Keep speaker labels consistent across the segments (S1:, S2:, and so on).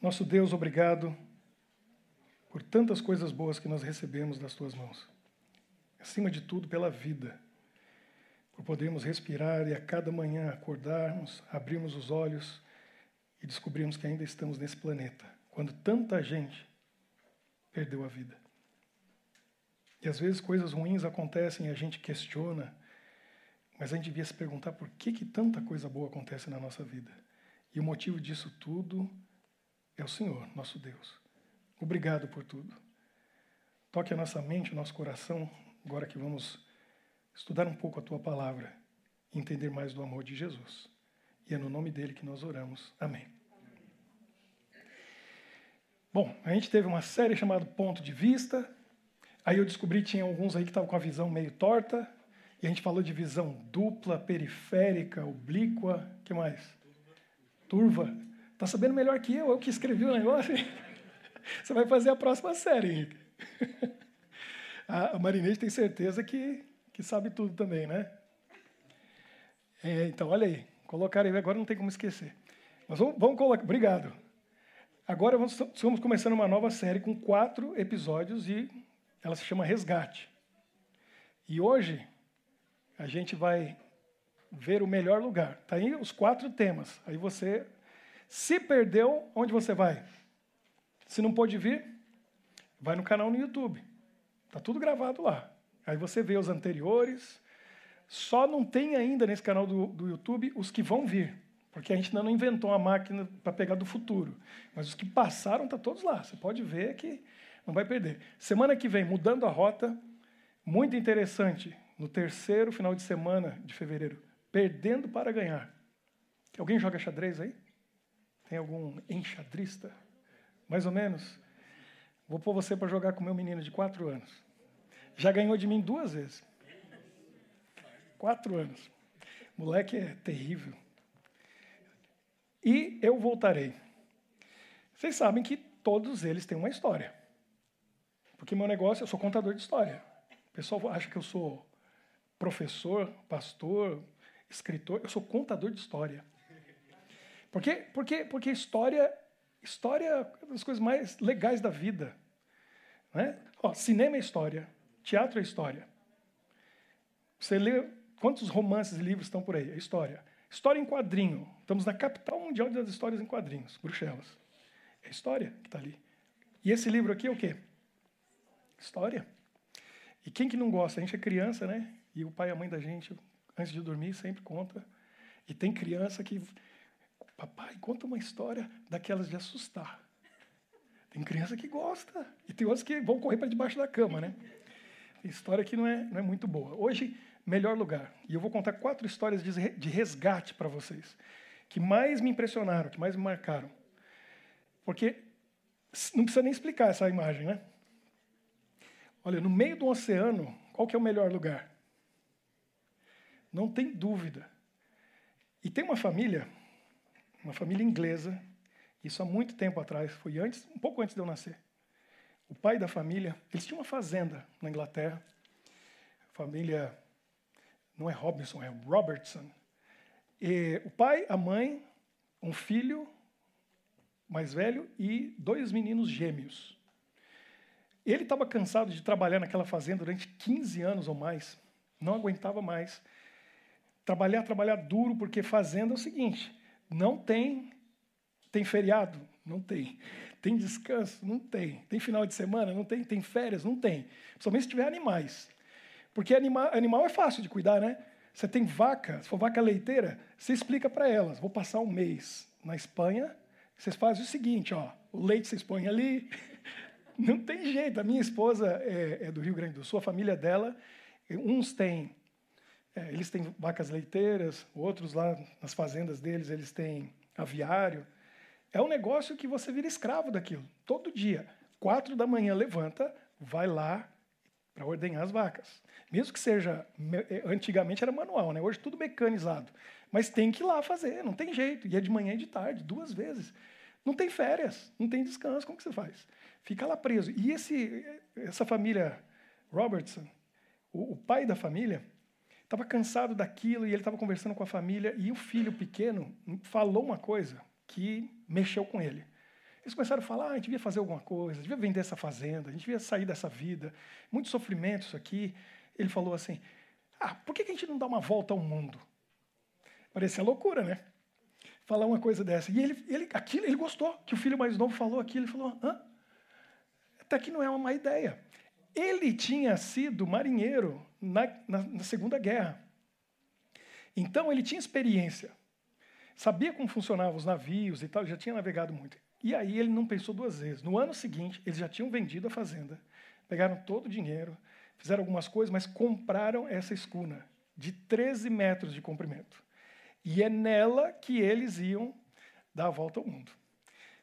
S1: Nosso Deus, obrigado por tantas coisas boas que nós recebemos das tuas mãos. Acima de tudo, pela vida. Por podermos respirar e a cada manhã acordarmos, abrirmos os olhos e descobrirmos que ainda estamos nesse planeta, quando tanta gente perdeu a vida. E às vezes coisas ruins acontecem e a gente questiona, mas a gente devia se perguntar por que, que tanta coisa boa acontece na nossa vida. E o motivo disso tudo é o Senhor, nosso Deus. Obrigado por tudo. Toque a nossa mente, o nosso coração, agora que vamos estudar um pouco a tua palavra e entender mais do amor de Jesus. E é no nome dele que nós oramos. Amém. Bom, a gente teve uma série chamada Ponto de Vista. Aí eu descobri que tinha alguns aí que estavam com a visão meio torta. E a gente falou de visão dupla, periférica, oblíqua. que mais? Turva. Tá sabendo melhor que eu, eu que escrevi o negócio. Você vai fazer a próxima série, Henrique. A Marinete tem certeza que, que sabe tudo também, né? É, então, olha aí. Colocaram aí, agora não tem como esquecer. Mas vamos, vamos colocar. Obrigado. Agora vamos, estamos começando uma nova série com quatro episódios e ela se chama Resgate. E hoje a gente vai ver o melhor lugar. Tá aí os quatro temas. Aí você se perdeu, onde você vai? Se não pôde vir, vai no canal no YouTube. Está tudo gravado lá. Aí você vê os anteriores. Só não tem ainda nesse canal do, do YouTube os que vão vir. Porque a gente ainda não inventou uma máquina para pegar do futuro. Mas os que passaram tá todos lá. Você pode ver que não vai perder. Semana que vem, mudando a rota, muito interessante. No terceiro final de semana de fevereiro, perdendo para ganhar. Alguém joga xadrez aí? Tem algum enxadrista? mais ou menos. Vou pôr você para jogar com meu menino de quatro anos. Já ganhou de mim duas vezes. Quatro anos. Moleque é terrível. E eu voltarei. Vocês sabem que todos eles têm uma história. Porque meu negócio, eu sou contador de história. O pessoal acha que eu sou professor, pastor, escritor. Eu sou contador de história. Por quê? Porque, porque história História é uma das coisas mais legais da vida. Né? Ó, cinema é história, teatro é história. Você lê quantos romances e livros estão por aí? É história. História em quadrinho. Estamos na capital mundial das histórias em quadrinhos, Bruxelas. É história que está ali. E esse livro aqui é o quê? História. E quem que não gosta? A gente é criança, né? E o pai e a mãe da gente, antes de dormir, sempre conta. E tem criança que Papai, conta uma história daquelas de assustar. Tem criança que gosta e tem outras que vão correr para debaixo da cama, né? Tem história que não é, não é muito boa. Hoje, melhor lugar. E eu vou contar quatro histórias de resgate para vocês, que mais me impressionaram, que mais me marcaram. Porque não precisa nem explicar essa imagem, né? Olha, no meio do oceano, qual que é o melhor lugar? Não tem dúvida. E tem uma família uma família inglesa, isso há muito tempo atrás, foi antes, um pouco antes de eu nascer. O pai da família, eles tinham uma fazenda na Inglaterra, família não é Robinson, é Robertson. E o pai, a mãe, um filho mais velho e dois meninos gêmeos. Ele estava cansado de trabalhar naquela fazenda durante 15 anos ou mais, não aguentava mais. Trabalhar, trabalhar duro, porque fazenda é o seguinte: não tem. Tem feriado? Não tem. Tem descanso? Não tem. Tem final de semana? Não tem. Tem férias? Não tem. Principalmente se tiver animais. Porque animal, animal é fácil de cuidar, né? Você tem vaca, se for vaca leiteira, você explica para elas: vou passar um mês na Espanha, vocês fazem o seguinte: ó, o leite vocês põem ali. Não tem jeito. A minha esposa é, é do Rio Grande do Sul, a família dela, uns têm é, eles têm vacas leiteiras, outros lá nas fazendas deles, eles têm aviário. É um negócio que você vira escravo daquilo. Todo dia, quatro da manhã, levanta, vai lá para ordenhar as vacas. Mesmo que seja, é, antigamente era manual, né? hoje tudo mecanizado. Mas tem que ir lá fazer, não tem jeito. E é de manhã e de tarde, duas vezes. Não tem férias, não tem descanso, como que você faz? Fica lá preso. E esse, essa família Robertson, o, o pai da família, estava cansado daquilo e ele estava conversando com a família e o filho pequeno falou uma coisa que mexeu com ele. Eles começaram a falar, ah, a gente devia fazer alguma coisa, devia vender essa fazenda, a gente devia sair dessa vida, muito sofrimento isso aqui. Ele falou assim, ah, por que a gente não dá uma volta ao mundo? Parecia loucura, né? Falar uma coisa dessa. E ele, ele, aquilo, ele gostou, que o filho mais novo falou aquilo, ele falou, hã? Até que não é uma má ideia. Ele tinha sido marinheiro na, na, na Segunda Guerra. Então ele tinha experiência. Sabia como funcionavam os navios e tal, já tinha navegado muito. E aí ele não pensou duas vezes. No ano seguinte, eles já tinham vendido a fazenda, pegaram todo o dinheiro, fizeram algumas coisas, mas compraram essa escuna de 13 metros de comprimento. E é nela que eles iam dar a volta ao mundo.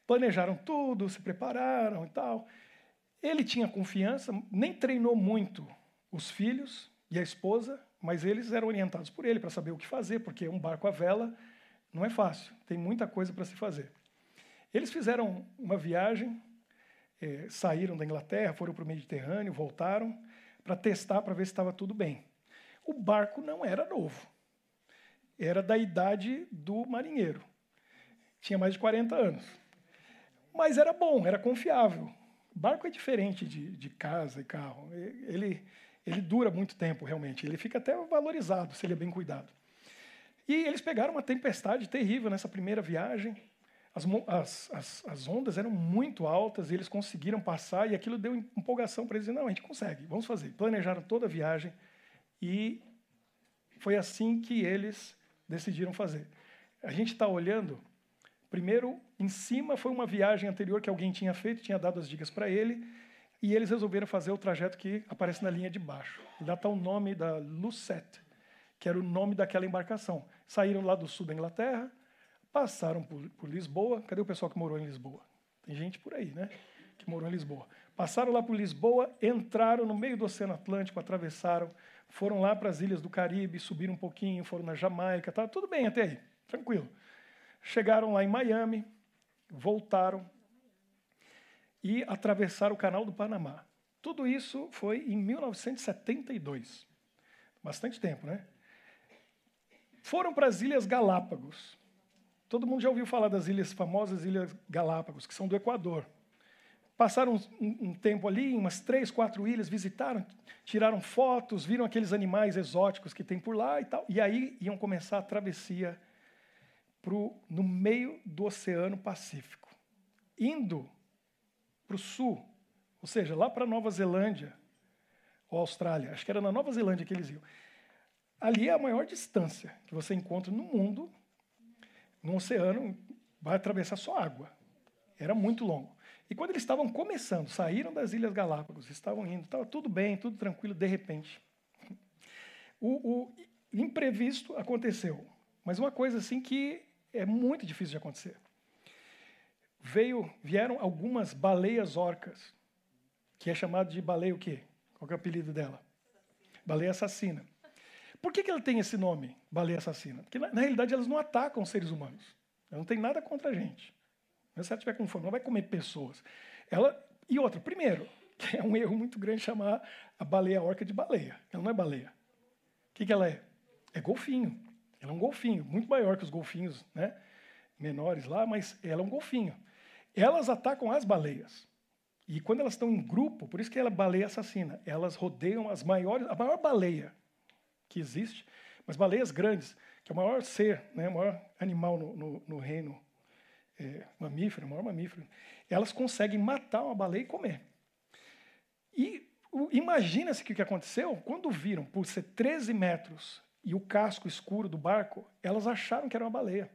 S1: Planejaram tudo, se prepararam e tal. Ele tinha confiança, nem treinou muito os filhos e a esposa, mas eles eram orientados por ele para saber o que fazer, porque um barco à vela não é fácil, tem muita coisa para se fazer. Eles fizeram uma viagem, eh, saíram da Inglaterra, foram para o Mediterrâneo, voltaram para testar, para ver se estava tudo bem. O barco não era novo, era da idade do marinheiro, tinha mais de 40 anos. Mas era bom, era confiável. Barco é diferente de, de casa e carro. Ele, ele dura muito tempo, realmente. Ele fica até valorizado se ele é bem cuidado. E eles pegaram uma tempestade terrível nessa primeira viagem. As, as, as, as ondas eram muito altas e eles conseguiram passar, e aquilo deu empolgação para eles. Não, a gente consegue, vamos fazer. Planejaram toda a viagem e foi assim que eles decidiram fazer. A gente está olhando, primeiro, em cima foi uma viagem anterior que alguém tinha feito, tinha dado as dicas para ele, e eles resolveram fazer o trajeto que aparece na linha de baixo. Lá está o nome da Lucette, que era o nome daquela embarcação. Saíram lá do sul da Inglaterra, passaram por, por, Lisboa. Cadê o pessoal que morou em Lisboa? Tem gente por aí, né? Que morou em Lisboa. Passaram lá por Lisboa, entraram no meio do Oceano Atlântico, atravessaram, foram lá para as ilhas do Caribe, subiram um pouquinho, foram na Jamaica, tá tudo bem até aí, tranquilo. Chegaram lá em Miami, voltaram, e atravessar o Canal do Panamá. Tudo isso foi em 1972. Bastante tempo, né? Foram para as Ilhas Galápagos. Todo mundo já ouviu falar das ilhas famosas Ilhas Galápagos, que são do Equador. Passaram um, um, tempo ali, umas três, quatro ilhas, visitaram, tiraram fotos, viram aqueles animais exóticos que tem por lá e tal. E aí iam começar a travessia pro, no meio do Oceano Pacífico, indo para o sul, ou seja, lá para Nova Zelândia ou Austrália, acho que era na Nova Zelândia que eles iam. Ali é a maior distância que você encontra no mundo, no oceano, vai atravessar só água. Era muito longo. E quando eles estavam começando, saíram das Ilhas Galápagos, estavam indo, estava tudo bem, tudo tranquilo, de repente. O, o imprevisto aconteceu, mas uma coisa assim que é muito difícil de acontecer veio, vieram algumas baleias orcas, que é chamado de baleia o quê? Qual é o apelido dela? Baleia assassina. Por que, que ela tem esse nome, baleia assassina? Porque, na, na realidade, elas não atacam seres humanos. Ela não tem nada contra a gente. Se ela tiver com fome, não vai comer pessoas. Ela, e outra, primeiro, que é um erro muito grande chamar a baleia orca de baleia. Ela não é baleia. O que, que ela é? É golfinho. Ela é um golfinho, muito maior que os golfinhos né, menores lá, mas ela é um golfinho. Elas atacam as baleias. E quando elas estão em grupo, por isso que ela é baleia assassina, elas rodeiam as maiores, a maior baleia que existe, mas baleias grandes, que é o maior ser, né, o maior animal no, no, no reino é, mamífero, o maior mamífero, elas conseguem matar uma baleia e comer. E imagina-se que o que aconteceu, quando viram por ser 13 metros e o casco escuro do barco, elas acharam que era uma baleia.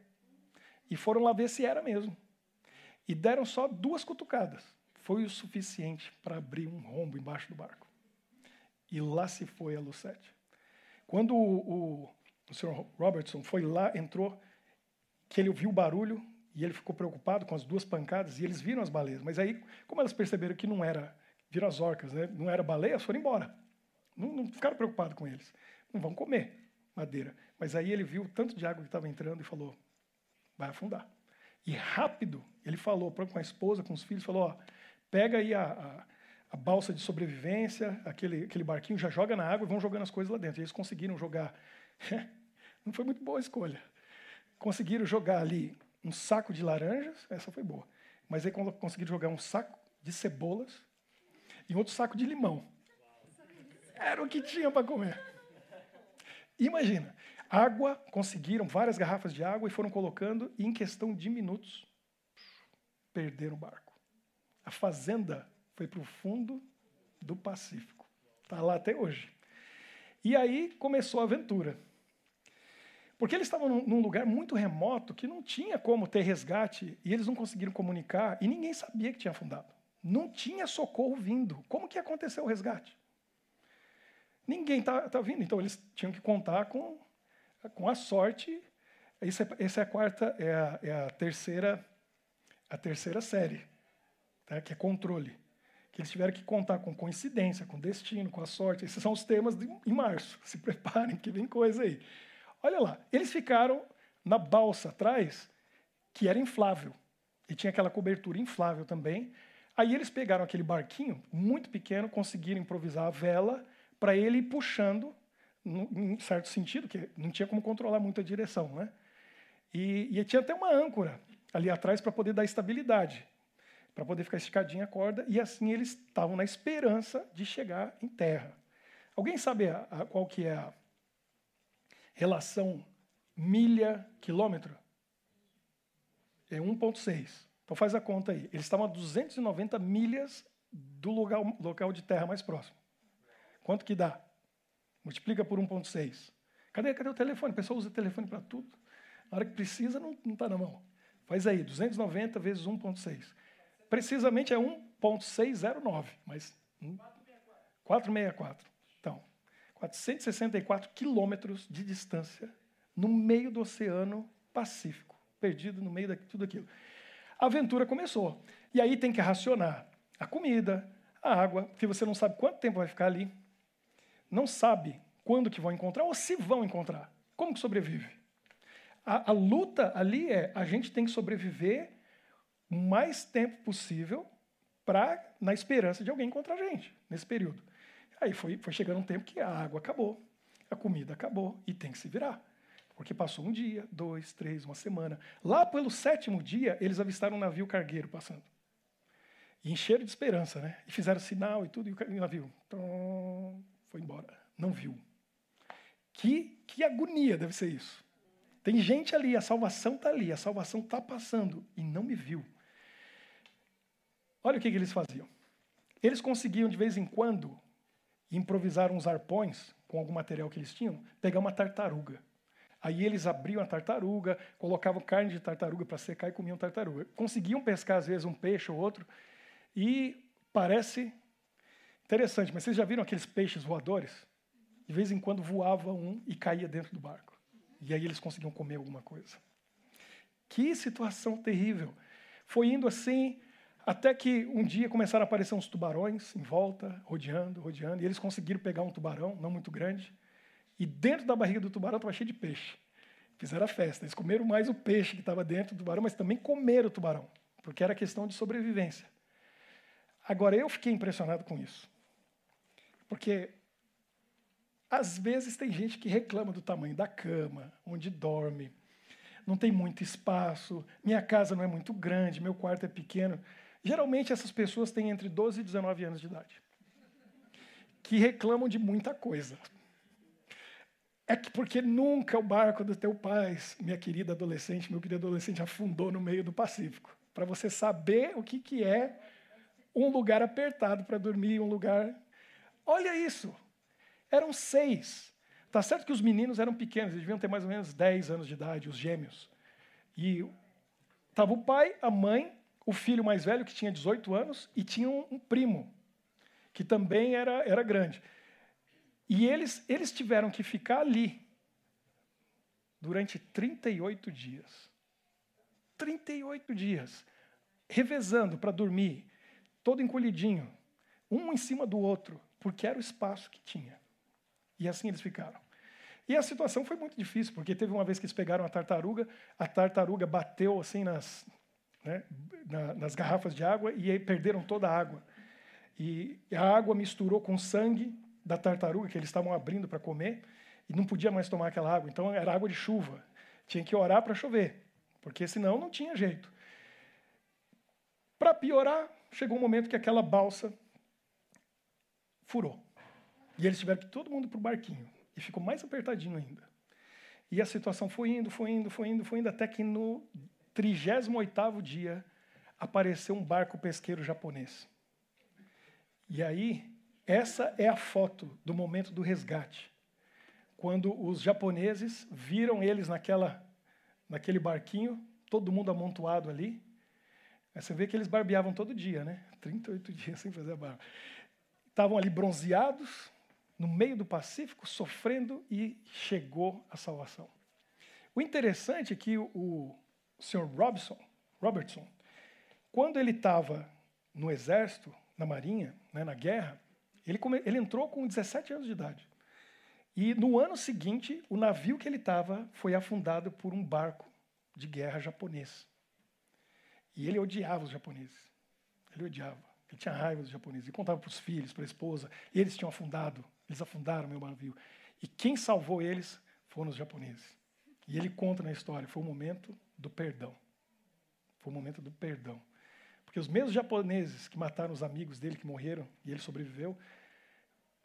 S1: E foram lá ver se era mesmo. E deram só duas cutucadas. Foi o suficiente para abrir um rombo embaixo do barco. E lá se foi a Lucette. Quando o, o, o Sr. Robertson foi lá, entrou, que ele ouviu o barulho e ele ficou preocupado com as duas pancadas e eles viram as baleias. Mas aí, como elas perceberam que não era, viram as orcas, né? não era baleia, foram embora. Não, não ficaram preocupados com eles. Não vão comer madeira. Mas aí ele viu o tanto de água que estava entrando e falou: vai afundar. E rápido, ele falou com a esposa, com os filhos, falou, ó, pega aí a, a, a, balsa de sobrevivência, aquele, aquele barquinho, já joga na água e vão jogando as coisas lá dentro. E eles conseguiram jogar. Não foi muito boa a escolha. Conseguiram jogar ali um saco de laranjas, essa foi boa. mas aí conseguiram jogar um saco de cebolas e outro saco de limão. Era o que tinha para comer. Imagina, água, conseguiram várias garrafas de água e foram colocando, e em questão de minutos, perderam o barco. A fazenda foi para o fundo do Pacífico. Está lá até hoje. E aí começou a aventura. Porque eles estavam num lugar muito remoto que não tinha como ter resgate e eles não conseguiram comunicar e ninguém sabia que tinha afundado. Não tinha socorro vindo. Como que aconteceu o resgate? Ninguém está tá vindo. Então eles tinham que contar com, com a sorte. Essa, é, essa é a quarta, é a, é a terceira, a terceira série, tá? que é controle. Que eles tiveram que contar com coincidência, com destino, com a sorte. Esses são os temas de, em março. Se preparem, que vem coisa aí. Olha lá, eles ficaram na balsa atrás, que era inflável. E tinha aquela cobertura inflável também. Aí eles pegaram aquele barquinho, muito pequeno, conseguiram improvisar a vela para ele ir puxando, em certo sentido, que não tinha como controlar muito a direção. Né? E, e tinha até uma âncora ali atrás para poder dar estabilidade, para poder ficar esticadinha a corda, e assim eles estavam na esperança de chegar em terra. Alguém sabe a, a, qual que é a relação milha-quilômetro? É 1,6. Então faz a conta aí. Eles estavam a 290 milhas do local, local de terra mais próximo. Quanto que dá? Multiplica por 1,6. Cadê, cadê o telefone? A pessoa usa o telefone para tudo. Na hora que precisa, não está na mão. Faz aí, 290 vezes 1,6. Precisamente é 1,609, mas 464. 464 quilômetros de distância no meio do Oceano Pacífico, perdido no meio de tudo aquilo. A aventura começou. E aí tem que racionar a comida, a água, porque você não sabe quanto tempo vai ficar ali, não sabe quando que vão encontrar ou se vão encontrar. Como que sobrevive? A, a luta ali é a gente tem que sobreviver o mais tempo possível para na esperança de alguém encontrar a gente nesse período. Aí foi, foi chegando um tempo que a água acabou, a comida acabou e tem que se virar. Porque passou um dia, dois, três, uma semana. Lá pelo sétimo dia, eles avistaram um navio cargueiro passando. E encheram de esperança, né? E fizeram sinal e tudo, e o navio tom, foi embora. Não viu. Que, que agonia deve ser isso. Tem gente ali, a salvação está ali, a salvação está passando e não me viu. Olha o que, que eles faziam. Eles conseguiam, de vez em quando, improvisar uns arpões com algum material que eles tinham, pegar uma tartaruga. Aí eles abriam a tartaruga, colocavam carne de tartaruga para secar e comiam tartaruga. Conseguiam pescar, às vezes, um peixe ou outro. E parece interessante, mas vocês já viram aqueles peixes voadores? De vez em quando voava um e caía dentro do barco. E aí eles conseguiam comer alguma coisa. Que situação terrível. Foi indo assim até que um dia começaram a aparecer uns tubarões em volta, rodeando, rodeando, e eles conseguiram pegar um tubarão, não muito grande, e dentro da barriga do tubarão estava cheio de peixe. Fizeram a festa. Eles comeram mais o peixe que estava dentro do tubarão, mas também comeram o tubarão, porque era questão de sobrevivência. Agora, eu fiquei impressionado com isso. Porque às vezes tem gente que reclama do tamanho da cama, onde dorme, não tem muito espaço, minha casa não é muito grande, meu quarto é pequeno. Geralmente essas pessoas têm entre 12 e 19 anos de idade, que reclamam de muita coisa. É que porque nunca o barco do teu pai, minha querida adolescente, meu querido adolescente, afundou no meio do Pacífico. Para você saber o que, que é um lugar apertado para dormir, um lugar. Olha isso! Eram seis. Tá certo que os meninos eram pequenos, eles deviam ter mais ou menos 10 anos de idade, os gêmeos. E estava o pai, a mãe o filho mais velho, que tinha 18 anos, e tinha um, um primo, que também era, era grande. E eles, eles tiveram que ficar ali durante 38 dias. 38 dias, revezando para dormir, todo encolhidinho, um em cima do outro, porque era o espaço que tinha. E assim eles ficaram. E a situação foi muito difícil, porque teve uma vez que eles pegaram a tartaruga, a tartaruga bateu assim nas, né, na, nas garrafas de água e aí perderam toda a água. E a água misturou com o sangue da tartaruga que eles estavam abrindo para comer e não podia mais tomar aquela água. Então era água de chuva. Tinha que orar para chover, porque senão não tinha jeito. Para piorar, chegou um momento que aquela balsa furou. E eles tiveram que todo mundo para o barquinho. E ficou mais apertadinho ainda. E a situação foi indo, foi indo, foi indo, foi indo, até que no 38º dia apareceu um barco pesqueiro japonês. E aí, essa é a foto do momento do resgate. Quando os japoneses viram eles naquela, naquele barquinho, todo mundo amontoado ali. Você vê que eles barbeavam todo dia, né? 38 dias sem fazer a barba. Estavam ali bronzeados, no meio do Pacífico, sofrendo, e chegou a salvação. O interessante é que o, o Sr. Robson, Robertson, quando ele estava no exército, na marinha, né, na guerra, ele, come, ele entrou com 17 anos de idade. E no ano seguinte, o navio que ele estava foi afundado por um barco de guerra japonês. E ele odiava os japoneses. Ele odiava. Ele tinha raiva dos japoneses. Ele contava para os filhos, para a esposa. Eles tinham afundado. Eles afundaram meu navio. E quem salvou eles foram os japoneses. E ele conta na história, foi o momento do perdão. Foi o momento do perdão. Porque os mesmos japoneses que mataram os amigos dele, que morreram, e ele sobreviveu,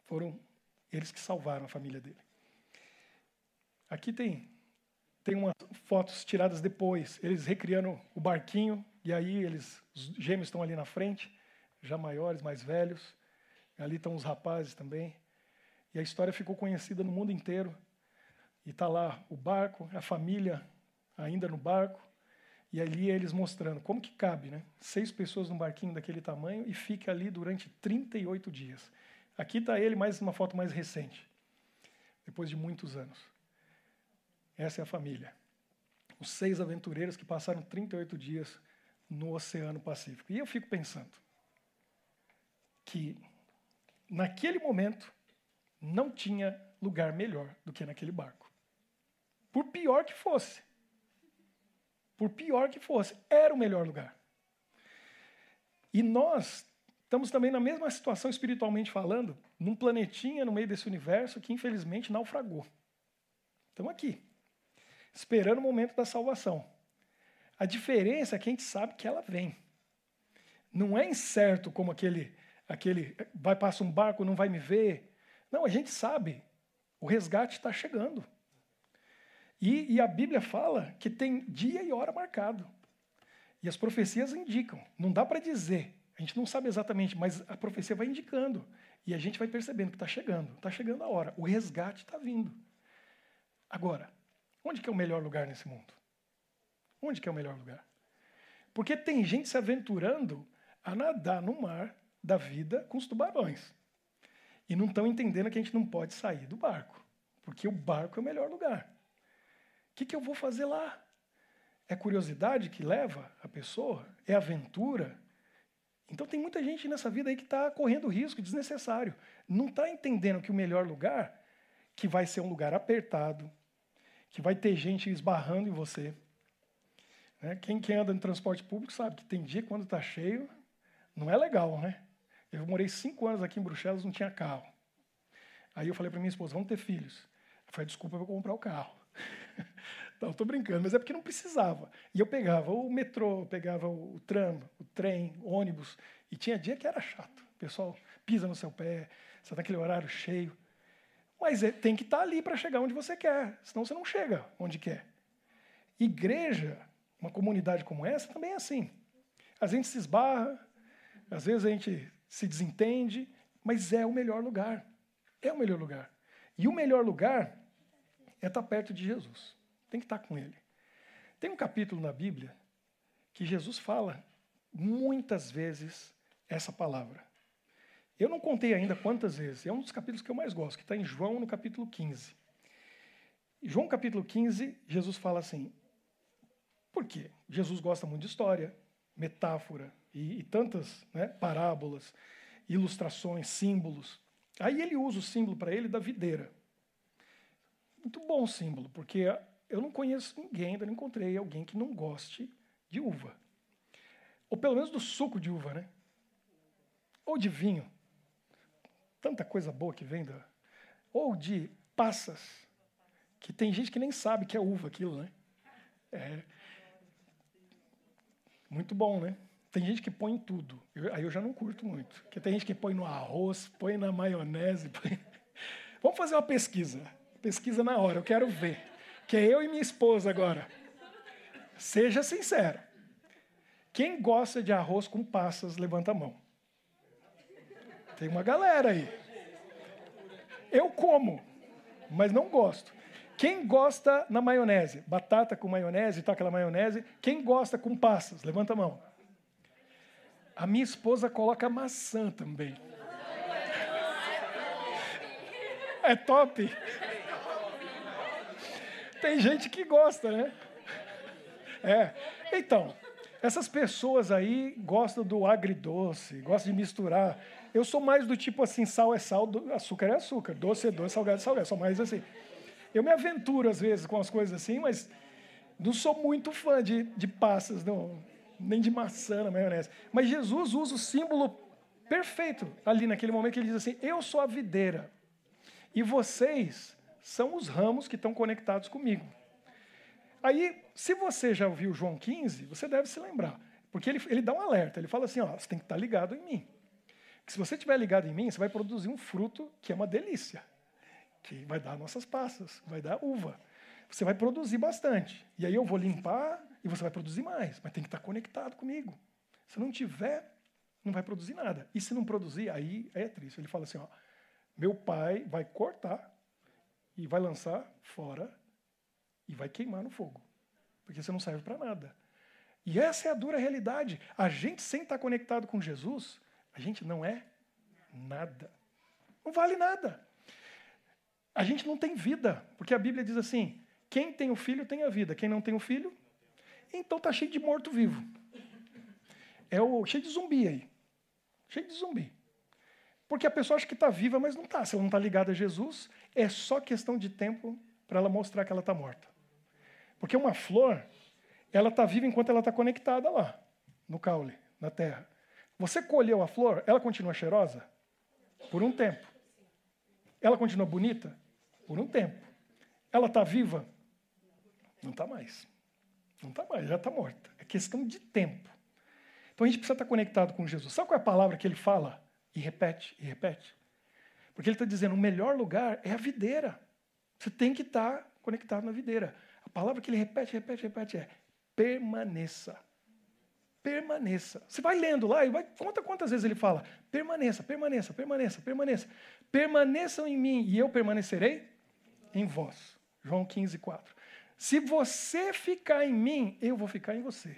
S1: foram eles que salvaram a família dele. Aqui tem, tem umas fotos tiradas depois, eles recriando o barquinho, e aí eles, os gêmeos estão ali na frente, já maiores, mais velhos. Ali estão os rapazes também. E a história ficou conhecida no mundo inteiro. E está lá o barco, a família ainda no barco, e ali eles mostrando como que cabe, né? Seis pessoas num barquinho daquele tamanho e fica ali durante 38 dias. Aqui está ele, mais uma foto mais recente, depois de muitos anos. Essa é a família. Os seis aventureiros que passaram 38 dias no Oceano Pacífico. E eu fico pensando que naquele momento não tinha lugar melhor do que naquele barco. Por pior que fosse. Por pior que fosse, era o melhor lugar. E nós estamos também na mesma situação espiritualmente falando, num planetinha no meio desse universo que infelizmente naufragou. Estamos aqui, esperando o momento da salvação. A diferença é que a gente sabe que ela vem. Não é incerto como aquele, aquele vai passar um barco, não vai me ver. Não, a gente sabe. O resgate está chegando. E, e, a Bíblia fala que tem dia e hora marcado. E as profecias indicam. Não dá para dizer. A gente não sabe exatamente, mas a profecia vai indicando. E a gente vai percebendo que está chegando. Está chegando a hora. O resgate está vindo. Agora, onde que é o melhor lugar nesse mundo? Onde que é o melhor lugar? Porque tem gente se aventurando a nadar no mar da vida com os tubarões. E não estão entendendo que a gente não pode sair do barco. Porque o barco é o melhor lugar. O que, que eu vou fazer lá? É curiosidade que leva a pessoa? É aventura? Então tem muita gente nessa vida aí que está correndo risco desnecessário. Não está entendendo que o melhor lugar, que vai ser um lugar apertado, que vai ter gente esbarrando em você, né? Quem, quem anda no transporte público sabe que tem dia quando está cheio, não é legal, né? Eu morei cinco anos aqui em Bruxelas, não tinha carro. Aí eu falei para minha esposa, vamos ter filhos. Eu falei, desculpa, eu vou comprar o carro. não, estou brincando, mas é porque não precisava. E eu pegava o metrô, pegava o tram, o trem, o ônibus, e tinha dia que era chato. O pessoal pisa no seu pé, você está naquele horário cheio. Mas é, tem que estar tá ali para chegar onde você quer, senão você não chega onde quer. Igreja uma comunidade como essa também é assim. A gente se esbarra, às vezes a gente se desentende, mas é o melhor lugar. É o melhor lugar. E o melhor lugar é estar perto de Jesus. Tem que estar com Ele. Tem um capítulo na Bíblia que Jesus fala muitas vezes essa palavra. Eu não contei ainda quantas vezes, é um dos capítulos que eu mais gosto, que está em João no capítulo 15. João capítulo 15, Jesus fala assim: por quê? Jesus gosta muito de história, metáfora e, e tantas né, parábolas, ilustrações, símbolos. Aí ele usa o símbolo para ele da videira. Muito bom símbolo, porque eu não conheço ninguém, ainda não encontrei alguém que não goste de uva. Ou pelo menos do suco de uva, né? Ou de vinho. Tanta coisa boa que vem da. Ou de passas, que tem gente que nem sabe que é uva aquilo, né? É, muito bom, né? Tem gente que põe em tudo. Eu, aí eu já não curto muito. Porque tem gente que põe no arroz, põe na maionese. Põe... Vamos fazer uma pesquisa. Pesquisa na hora, eu quero ver. Que é eu e minha esposa agora. Seja sincero. Quem gosta de arroz com passas, levanta a mão. Tem uma galera aí. Eu como, mas não gosto. Quem gosta na maionese? Batata com maionese, tá aquela maionese. Quem gosta com passas? Levanta a mão. A minha esposa coloca maçã também. É top. Tem gente que gosta, né? É. Então, essas pessoas aí gostam do agridoce, gostam de misturar. Eu sou mais do tipo assim, sal é sal, açúcar é açúcar, doce é doce, salgado é salgado. Sou mais assim. Eu me aventuro às vezes com as coisas assim, mas não sou muito fã de, de passas, não, nem de maçã na maionese. Mas Jesus usa o símbolo perfeito ali naquele momento que ele diz assim: Eu sou a videira e vocês são os ramos que estão conectados comigo. Aí, se você já ouviu João 15, você deve se lembrar, porque ele, ele dá um alerta, ele fala assim: ó, você tem que estar ligado em mim. Que se você estiver ligado em mim, você vai produzir um fruto que é uma delícia que vai dar nossas passas, vai dar uva. Você vai produzir bastante. E aí eu vou limpar e você vai produzir mais, mas tem que estar conectado comigo. Se não tiver, não vai produzir nada. E se não produzir, aí é triste. Ele fala assim: ó, meu pai vai cortar e vai lançar fora e vai queimar no fogo, porque você não serve para nada. E essa é a dura realidade. A gente, sem estar conectado com Jesus, a gente não é nada. Não vale nada. A gente não tem vida, porque a Bíblia diz assim: quem tem o filho tem a vida, quem não tem o filho, então está cheio de morto-vivo. É o cheio de zumbi aí. Cheio de zumbi. Porque a pessoa acha que está viva, mas não está. Se ela não está ligada a Jesus, é só questão de tempo para ela mostrar que ela está morta. Porque uma flor, ela está viva enquanto ela está conectada lá, no caule, na terra. Você colheu a flor, ela continua cheirosa? Por um tempo. Ela continua bonita? por um tempo. Ela está viva? Não está mais. Não está mais, já está morta. É questão de tempo. Então a gente precisa estar conectado com Jesus. Sabe qual é a palavra que ele fala? E repete, e repete. Porque ele está dizendo: o melhor lugar é a videira. Você tem que estar conectado na videira. A palavra que ele repete, repete, repete é permaneça. Permaneça. Você vai lendo lá e vai, conta quantas vezes ele fala: permaneça, permaneça, permaneça, permaneça. Permaneçam em mim e eu permanecerei em vós. João 15, 4. Se você ficar em mim, eu vou ficar em você.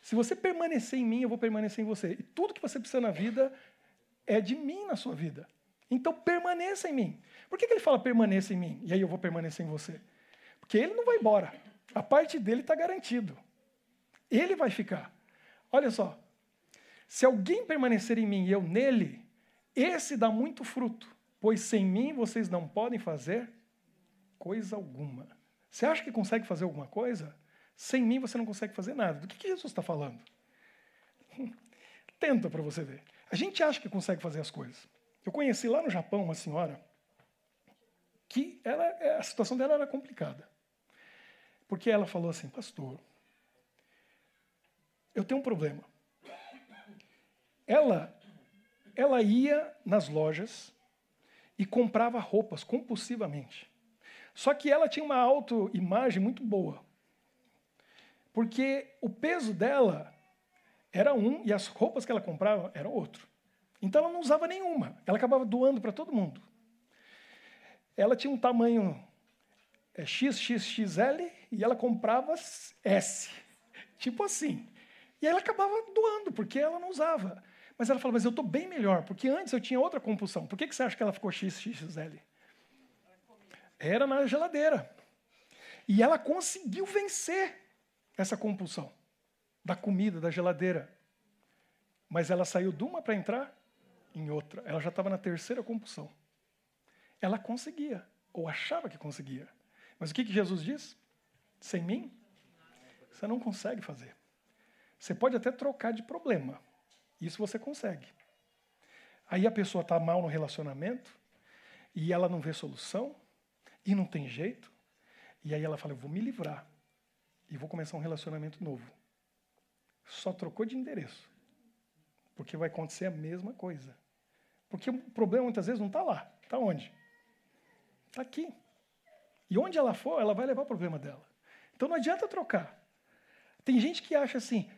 S1: Se você permanecer em mim, eu vou permanecer em você. E tudo que você precisa na vida é de mim na sua vida. Então permaneça em mim. Por que, que ele fala permaneça em mim? E aí eu vou permanecer em você? Porque ele não vai embora. A parte dele está garantido. Ele vai ficar. Olha só. Se alguém permanecer em mim e eu nele, esse dá muito fruto, pois sem mim vocês não podem fazer coisa alguma. Você acha que consegue fazer alguma coisa? Sem mim você não consegue fazer nada. Do que, que Jesus está falando? Tenta para você ver. A gente acha que consegue fazer as coisas. Eu conheci lá no Japão uma senhora que ela, a situação dela era complicada. Porque ela falou assim, pastor, eu tenho um problema. Ela, ela ia nas lojas e comprava roupas compulsivamente. Só que ela tinha uma autoimagem muito boa. Porque o peso dela era um e as roupas que ela comprava eram outro. Então ela não usava nenhuma. Ela acabava doando para todo mundo. Ela tinha um tamanho é, XXXL e ela comprava S. Tipo assim. E ela acabava doando, porque ela não usava. Mas ela falou, mas eu estou bem melhor, porque antes eu tinha outra compulsão. Por que, que você acha que ela ficou XXL? Era na geladeira. E ela conseguiu vencer essa compulsão da comida, da geladeira. Mas ela saiu de uma para entrar em outra. Ela já estava na terceira compulsão. Ela conseguia, ou achava que conseguia. Mas o que, que Jesus diz? Sem mim, você não consegue fazer. Você pode até trocar de problema. Isso você consegue. Aí a pessoa está mal no relacionamento e ela não vê solução, e não tem jeito. E aí ela fala: Eu vou me livrar e vou começar um relacionamento novo. Só trocou de endereço. porque vai acontecer a mesma coisa. Porque o problema muitas vezes não está lá. Está onde? Está aqui. E onde ela for, ela vai levar o problema dela. Então não adianta trocar. Tem gente que acha assim: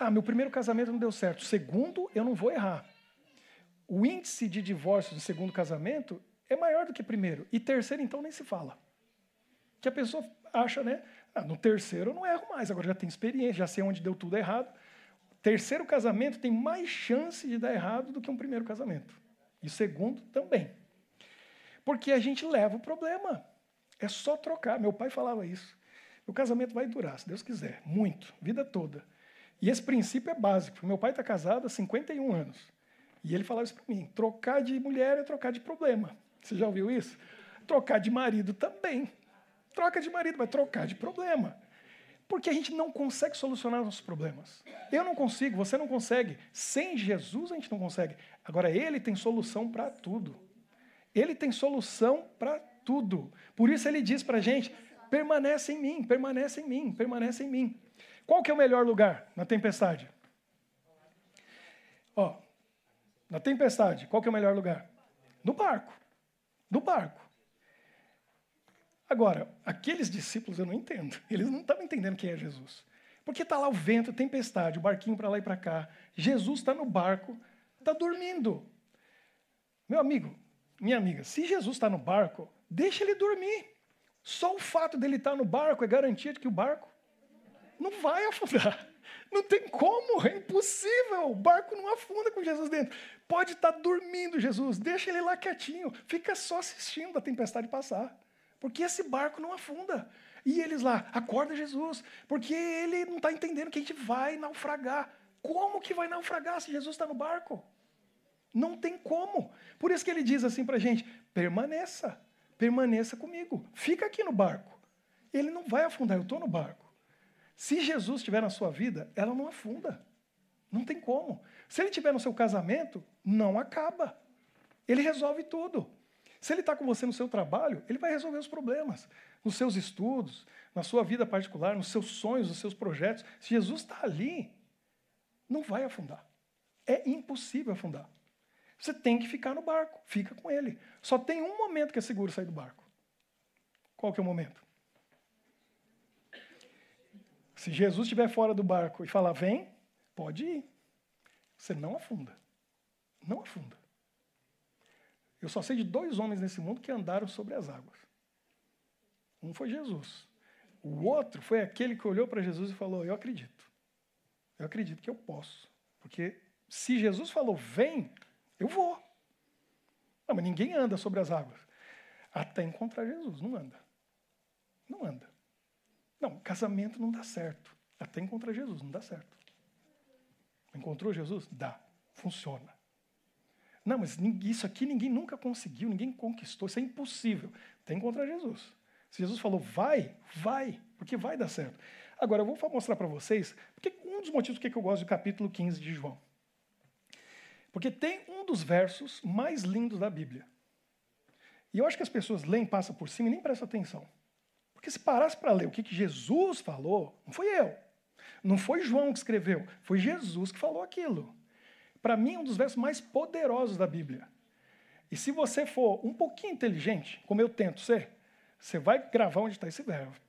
S1: ah, meu primeiro casamento não deu certo, segundo, eu não vou errar. O índice de divórcio do segundo casamento é maior do que primeiro. E terceiro, então, nem se fala. Que a pessoa acha, né? Ah, no terceiro eu não erro mais, agora já tenho experiência, já sei onde deu tudo errado. Terceiro casamento tem mais chance de dar errado do que um primeiro casamento. E segundo também. Porque a gente leva o problema. É só trocar. Meu pai falava isso. O casamento vai durar, se Deus quiser, muito, vida toda. E esse princípio é básico. Meu pai está casado há 51 anos. E ele falava isso para mim: trocar de mulher é trocar de problema. Você já ouviu isso? Trocar de marido também. Troca de marido, vai trocar de problema. Porque a gente não consegue solucionar nossos problemas. Eu não consigo, você não consegue. Sem Jesus a gente não consegue. Agora, Ele tem solução para tudo. Ele tem solução para tudo. Por isso ele diz para a gente: permanece em mim, permanece em mim, permanece em mim. Qual que é o melhor lugar na tempestade? Ó, na tempestade, qual que é o melhor lugar? No barco. No barco. Agora, aqueles discípulos eu não entendo. Eles não estavam entendendo quem é Jesus. Porque está lá o vento, tempestade, o barquinho para lá e para cá. Jesus está no barco, está dormindo. Meu amigo, minha amiga, se Jesus está no barco, deixa ele dormir. Só o fato dele estar tá no barco é garantia de que o barco não vai afundar. Não tem como, é impossível. O barco não afunda com Jesus dentro. Pode estar dormindo, Jesus, deixa ele lá quietinho, fica só assistindo a tempestade passar. Porque esse barco não afunda. E eles lá, acorda Jesus, porque ele não está entendendo que a gente vai naufragar. Como que vai naufragar se Jesus está no barco? Não tem como. Por isso que ele diz assim para a gente: permaneça, permaneça comigo, fica aqui no barco. Ele não vai afundar, eu estou no barco. Se Jesus estiver na sua vida, ela não afunda. Não tem como. Se ele estiver no seu casamento, não acaba. Ele resolve tudo. Se ele está com você no seu trabalho, ele vai resolver os problemas. Nos seus estudos, na sua vida particular, nos seus sonhos, nos seus projetos. Se Jesus está ali, não vai afundar. É impossível afundar. Você tem que ficar no barco, fica com ele. Só tem um momento que é seguro sair do barco. Qual que é o momento? Se Jesus estiver fora do barco e falar, vem, pode ir. Você não afunda. Não afunda. Eu só sei de dois homens nesse mundo que andaram sobre as águas. Um foi Jesus. O outro foi aquele que olhou para Jesus e falou: Eu acredito. Eu acredito que eu posso. Porque se Jesus falou, vem, eu vou. Não, mas ninguém anda sobre as águas. Até encontrar Jesus. Não anda. Não anda. Não, casamento não dá certo. Até encontrar Jesus, não dá certo. Encontrou Jesus? Dá. Funciona. Não, mas isso aqui ninguém nunca conseguiu, ninguém conquistou, isso é impossível. Tem que encontrar Jesus. Se Jesus falou, vai, vai, porque vai dar certo. Agora, eu vou mostrar para vocês, porque um dos motivos que eu gosto do capítulo 15 de João. Porque tem um dos versos mais lindos da Bíblia. E eu acho que as pessoas leem, passam por cima e nem prestam atenção. Porque se parasse para ler o que, que Jesus falou, não foi eu. Não foi João que escreveu, foi Jesus que falou aquilo. Para mim, é um dos versos mais poderosos da Bíblia. E se você for um pouquinho inteligente, como eu tento ser, você vai gravar onde está esse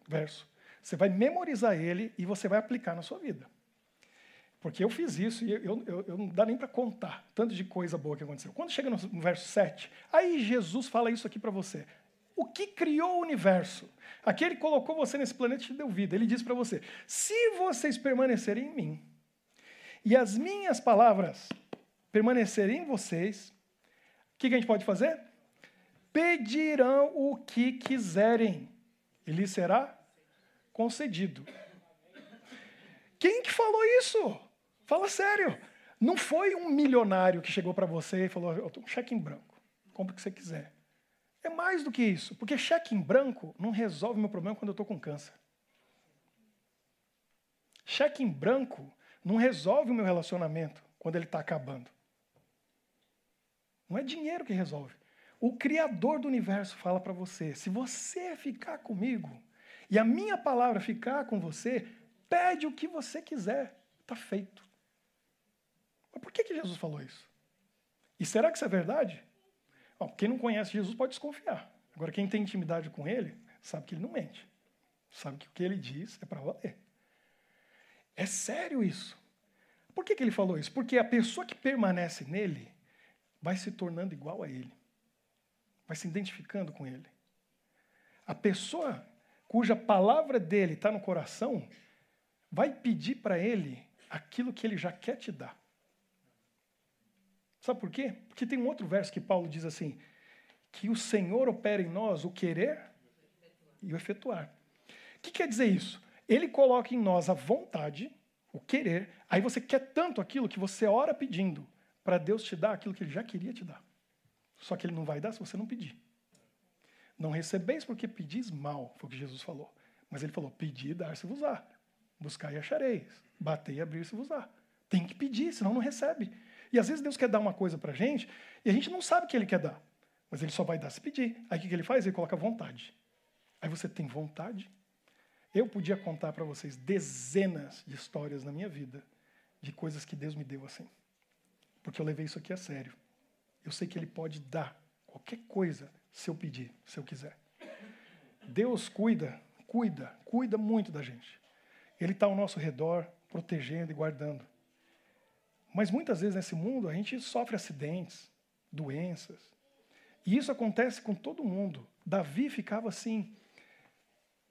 S1: verso. Você vai memorizar ele e você vai aplicar na sua vida. Porque eu fiz isso e eu, eu, eu não dá nem para contar tanto de coisa boa que aconteceu. Quando chega no verso 7, aí Jesus fala isso aqui para você. O que criou o universo? Aquele que colocou você nesse planeta e te deu vida. Ele diz para você: se vocês permanecerem em mim, e as minhas palavras permanecerem em vocês, o que, que a gente pode fazer? Pedirão o que quiserem, e lhes será concedido. Quem que falou isso? Fala sério. Não foi um milionário que chegou para você e falou: Eu tenho um cheque em branco, compra o que você quiser. É mais do que isso, porque cheque em branco não resolve meu problema quando eu estou com câncer. Cheque em branco não resolve o meu relacionamento quando ele está acabando. Não é dinheiro que resolve. O Criador do universo fala para você: se você ficar comigo e a minha palavra ficar com você, pede o que você quiser, está feito. Mas por que, que Jesus falou isso? E será que isso é verdade? Bom, quem não conhece Jesus pode desconfiar. Agora, quem tem intimidade com ele, sabe que ele não mente. Sabe que o que ele diz é para valer. É sério isso. Por que, que ele falou isso? Porque a pessoa que permanece nele vai se tornando igual a ele, vai se identificando com ele. A pessoa cuja palavra dele está no coração vai pedir para ele aquilo que ele já quer te dar. Sabe por quê? Porque tem um outro verso que Paulo diz assim: que o Senhor opera em nós o querer e o efetuar. O que quer dizer isso? Ele coloca em nós a vontade, o querer, aí você quer tanto aquilo que você ora pedindo para Deus te dar aquilo que ele já queria te dar. Só que ele não vai dar se você não pedir. Não recebeis porque pedis mal, foi o que Jesus falou. Mas ele falou: pedir, dar-se-vos-á. Buscar e achareis. Bater e abrir-se-vos-á. Tem que pedir, senão não recebe. E às vezes Deus quer dar uma coisa para a gente e a gente não sabe o que ele quer dar. Mas ele só vai dar se pedir. Aí o que ele faz? Ele coloca vontade. Aí você tem vontade. Eu podia contar para vocês dezenas de histórias na minha vida de coisas que Deus me deu assim. Porque eu levei isso aqui a sério. Eu sei que Ele pode dar qualquer coisa se eu pedir, se eu quiser. Deus cuida, cuida, cuida muito da gente. Ele está ao nosso redor, protegendo e guardando. Mas muitas vezes nesse mundo a gente sofre acidentes, doenças. E isso acontece com todo mundo. Davi ficava assim,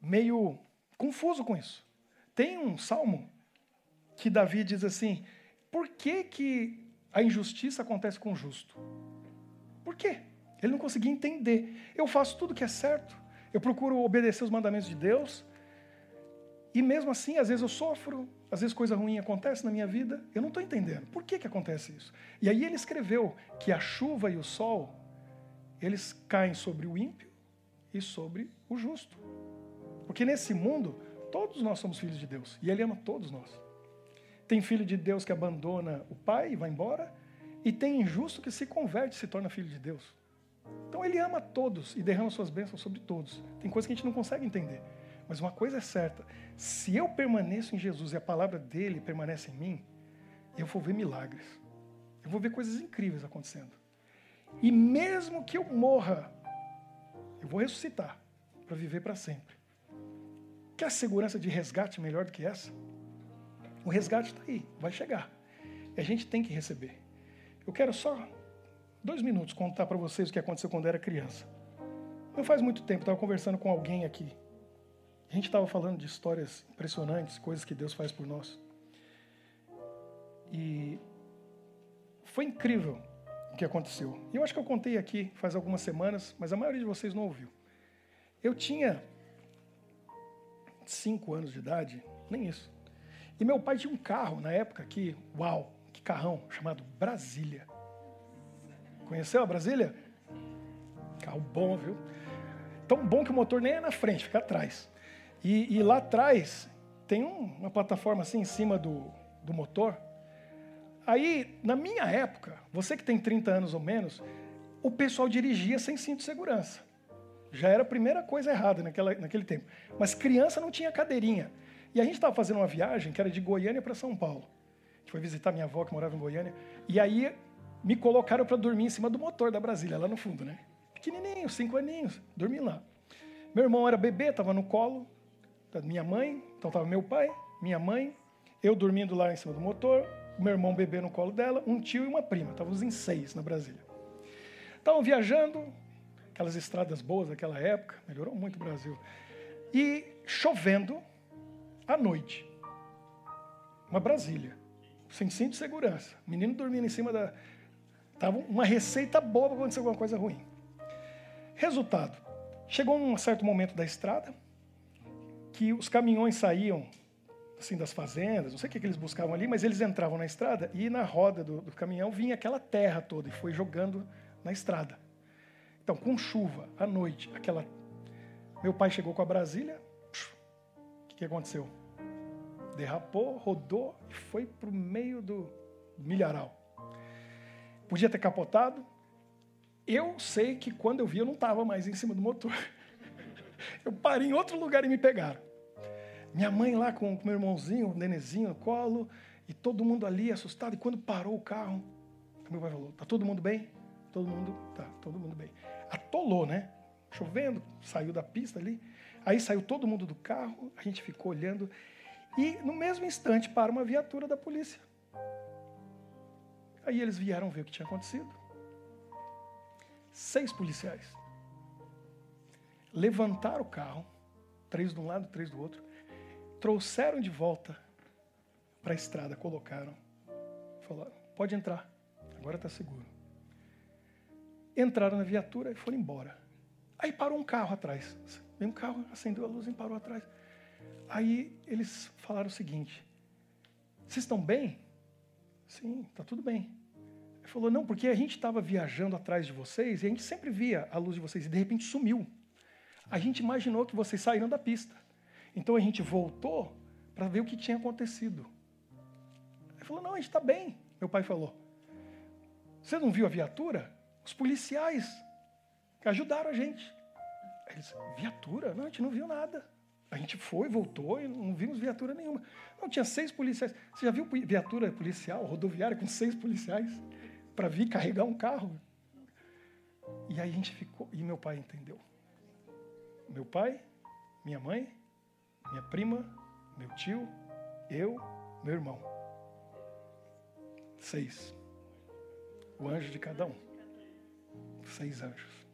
S1: meio confuso com isso. Tem um salmo que Davi diz assim: por que, que a injustiça acontece com o justo? Por quê? Ele não conseguia entender. Eu faço tudo que é certo, eu procuro obedecer os mandamentos de Deus, e mesmo assim, às vezes eu sofro, às vezes coisa ruim acontece na minha vida, eu não estou entendendo. Por que, que acontece isso? E aí ele escreveu que a chuva e o sol, eles caem sobre o ímpio e sobre o justo. Porque nesse mundo, todos nós somos filhos de Deus, e Ele ama todos nós. Tem filho de Deus que abandona o pai e vai embora, e tem injusto que se converte e se torna filho de Deus. Então Ele ama todos e derrama suas bênçãos sobre todos. Tem coisas que a gente não consegue entender. Mas uma coisa é certa: se eu permaneço em Jesus e a palavra dele permanece em mim, eu vou ver milagres. Eu vou ver coisas incríveis acontecendo. E mesmo que eu morra, eu vou ressuscitar para viver para sempre. Quer segurança de resgate melhor do que essa? O resgate está aí, vai chegar. E a gente tem que receber. Eu quero só dois minutos contar para vocês o que aconteceu quando eu era criança. Não faz muito tempo, estava conversando com alguém aqui a gente estava falando de histórias impressionantes, coisas que Deus faz por nós. E foi incrível o que aconteceu. Eu acho que eu contei aqui faz algumas semanas, mas a maioria de vocês não ouviu. Eu tinha cinco anos de idade, nem isso. E meu pai tinha um carro na época que, uau, que carrão, chamado Brasília. Conheceu a Brasília? Carro bom, viu? Tão bom que o motor nem é na frente, fica atrás. E, e lá atrás tem um, uma plataforma assim em cima do, do motor. Aí, na minha época, você que tem 30 anos ou menos, o pessoal dirigia sem cinto de segurança. Já era a primeira coisa errada naquela, naquele tempo. Mas criança não tinha cadeirinha. E a gente estava fazendo uma viagem que era de Goiânia para São Paulo. A gente foi visitar minha avó que morava em Goiânia. E aí me colocaram para dormir em cima do motor da Brasília, lá no fundo, né? Pequenininho, cinco aninhos, dormi lá. Meu irmão era bebê, estava no colo da minha mãe, então estava meu pai, minha mãe, eu dormindo lá em cima do motor, meu irmão bebê no colo dela, um tio e uma prima. Estávamos em seis na Brasília. Estavam viajando, aquelas estradas boas daquela época, melhorou muito o Brasil. E chovendo à noite. Uma Brasília, sem cinto de segurança. Menino dormindo em cima da. Tava uma receita boa para acontecer alguma coisa ruim. Resultado: chegou um certo momento da estrada, que os caminhões saíam assim das fazendas, não sei o que, eles buscavam ali, mas eles entravam na estrada e na roda do, do caminhão vinha aquela terra toda e foi jogando na estrada. Então, com chuva, à noite, aquela. Meu pai chegou com a Brasília, o que, que aconteceu? Derrapou, rodou e foi para o meio do milharal. Podia ter capotado. Eu sei que quando eu vi, eu não estava mais em cima do motor. Eu parei em outro lugar e me pegaram. Minha mãe lá com o meu irmãozinho, o nenezinho no colo, E todo mundo ali assustado. E quando parou o carro, meu pai falou: Tá todo mundo bem? Todo mundo, tá, todo mundo bem. Atolou, né? Chovendo, saiu da pista ali. Aí saiu todo mundo do carro, a gente ficou olhando. E no mesmo instante para uma viatura da polícia. Aí eles vieram ver o que tinha acontecido. Seis policiais levantaram o carro, três de um lado, três do outro, trouxeram de volta para a estrada, colocaram, falaram: pode entrar, agora está seguro. Entraram na viatura e foram embora. Aí parou um carro atrás. Veio um carro, acendeu a luz e parou atrás. Aí eles falaram o seguinte: Vocês estão bem? Sim, está tudo bem. Ele falou: Não, porque a gente estava viajando atrás de vocês e a gente sempre via a luz de vocês e de repente sumiu. A gente imaginou que vocês saíram da pista. Então a gente voltou para ver o que tinha acontecido. Ele falou: Não, a gente está bem. Meu pai falou: Você não viu a viatura? Os policiais que ajudaram a gente. Eles, viatura? Não, a gente não viu nada. A gente foi, voltou e não vimos viatura nenhuma. Não, tinha seis policiais. Você já viu viatura policial, rodoviária, com seis policiais para vir carregar um carro? E aí a gente ficou, e meu pai entendeu. Meu pai, minha mãe, minha prima, meu tio, eu, meu irmão. Seis. O anjo de cada um. Seis anjos.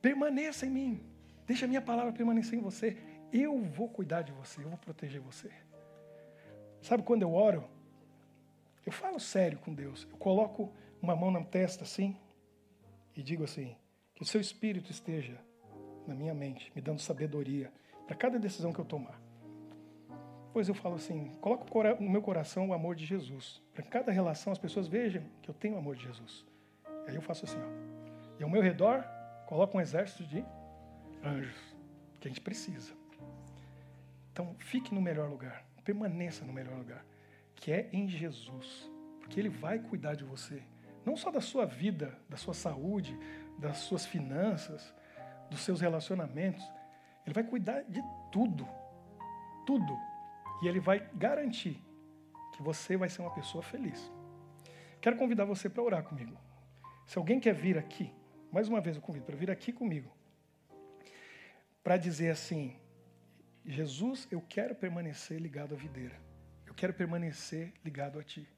S1: Permaneça em mim. Deixa a minha palavra permanecer em você. Eu vou cuidar de você, eu vou proteger você. Sabe quando eu oro? Eu falo sério com Deus. Eu coloco uma mão na testa assim e digo assim: que o seu espírito esteja na minha mente, me dando sabedoria para cada decisão que eu tomar. Depois eu falo assim: coloco no meu coração o amor de Jesus. Para cada relação as pessoas vejam que eu tenho o amor de Jesus. E aí eu faço assim: ó. E ao meu redor Coloca um exército de anjos, que a gente precisa. Então, fique no melhor lugar, permaneça no melhor lugar, que é em Jesus, porque Ele vai cuidar de você, não só da sua vida, da sua saúde, das suas finanças, dos seus relacionamentos, Ele vai cuidar de tudo, tudo, e Ele vai garantir que você vai ser uma pessoa feliz. Quero convidar você para orar comigo. Se alguém quer vir aqui, mais uma vez eu convido para vir aqui comigo, para dizer assim: Jesus, eu quero permanecer ligado à videira, eu quero permanecer ligado a Ti,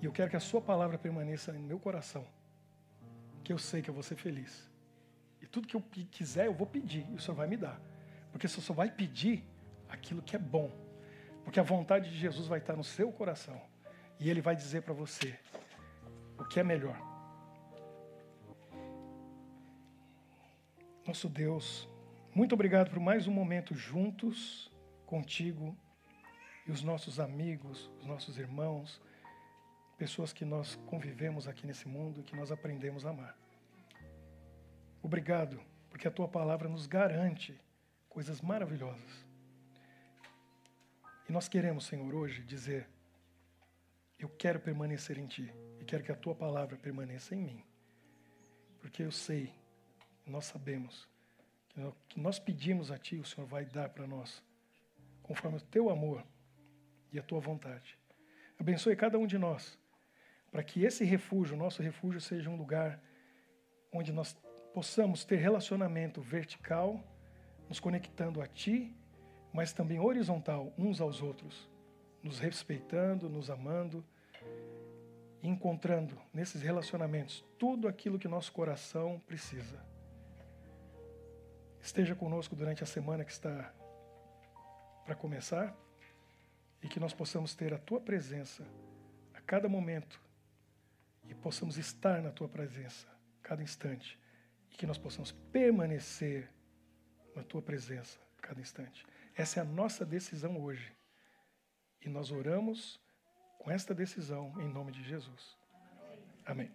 S1: e eu quero que a Sua palavra permaneça no meu coração, que eu sei que eu vou ser feliz. E tudo que eu quiser, eu vou pedir, e o Senhor vai me dar, porque Senhor só vai pedir aquilo que é bom, porque a vontade de Jesus vai estar no seu coração, e Ele vai dizer para você o que é melhor. Nosso Deus, muito obrigado por mais um momento juntos contigo e os nossos amigos, os nossos irmãos, pessoas que nós convivemos aqui nesse mundo e que nós aprendemos a amar. Obrigado, porque a tua palavra nos garante coisas maravilhosas. E nós queremos, Senhor, hoje dizer: eu quero permanecer em ti e quero que a tua palavra permaneça em mim. Porque eu sei nós sabemos que o que nós pedimos a Ti, o Senhor vai dar para nós, conforme o Teu amor e a Tua vontade. Abençoe cada um de nós, para que esse refúgio, nosso refúgio, seja um lugar onde nós possamos ter relacionamento vertical, nos conectando a Ti, mas também horizontal, uns aos outros, nos respeitando, nos amando encontrando nesses relacionamentos tudo aquilo que nosso coração precisa. Esteja conosco durante a semana que está para começar e que nós possamos ter a tua presença a cada momento e possamos estar na tua presença a cada instante e que nós possamos permanecer na tua presença a cada instante. Essa é a nossa decisão hoje. E nós oramos com esta decisão em nome de Jesus. Amém.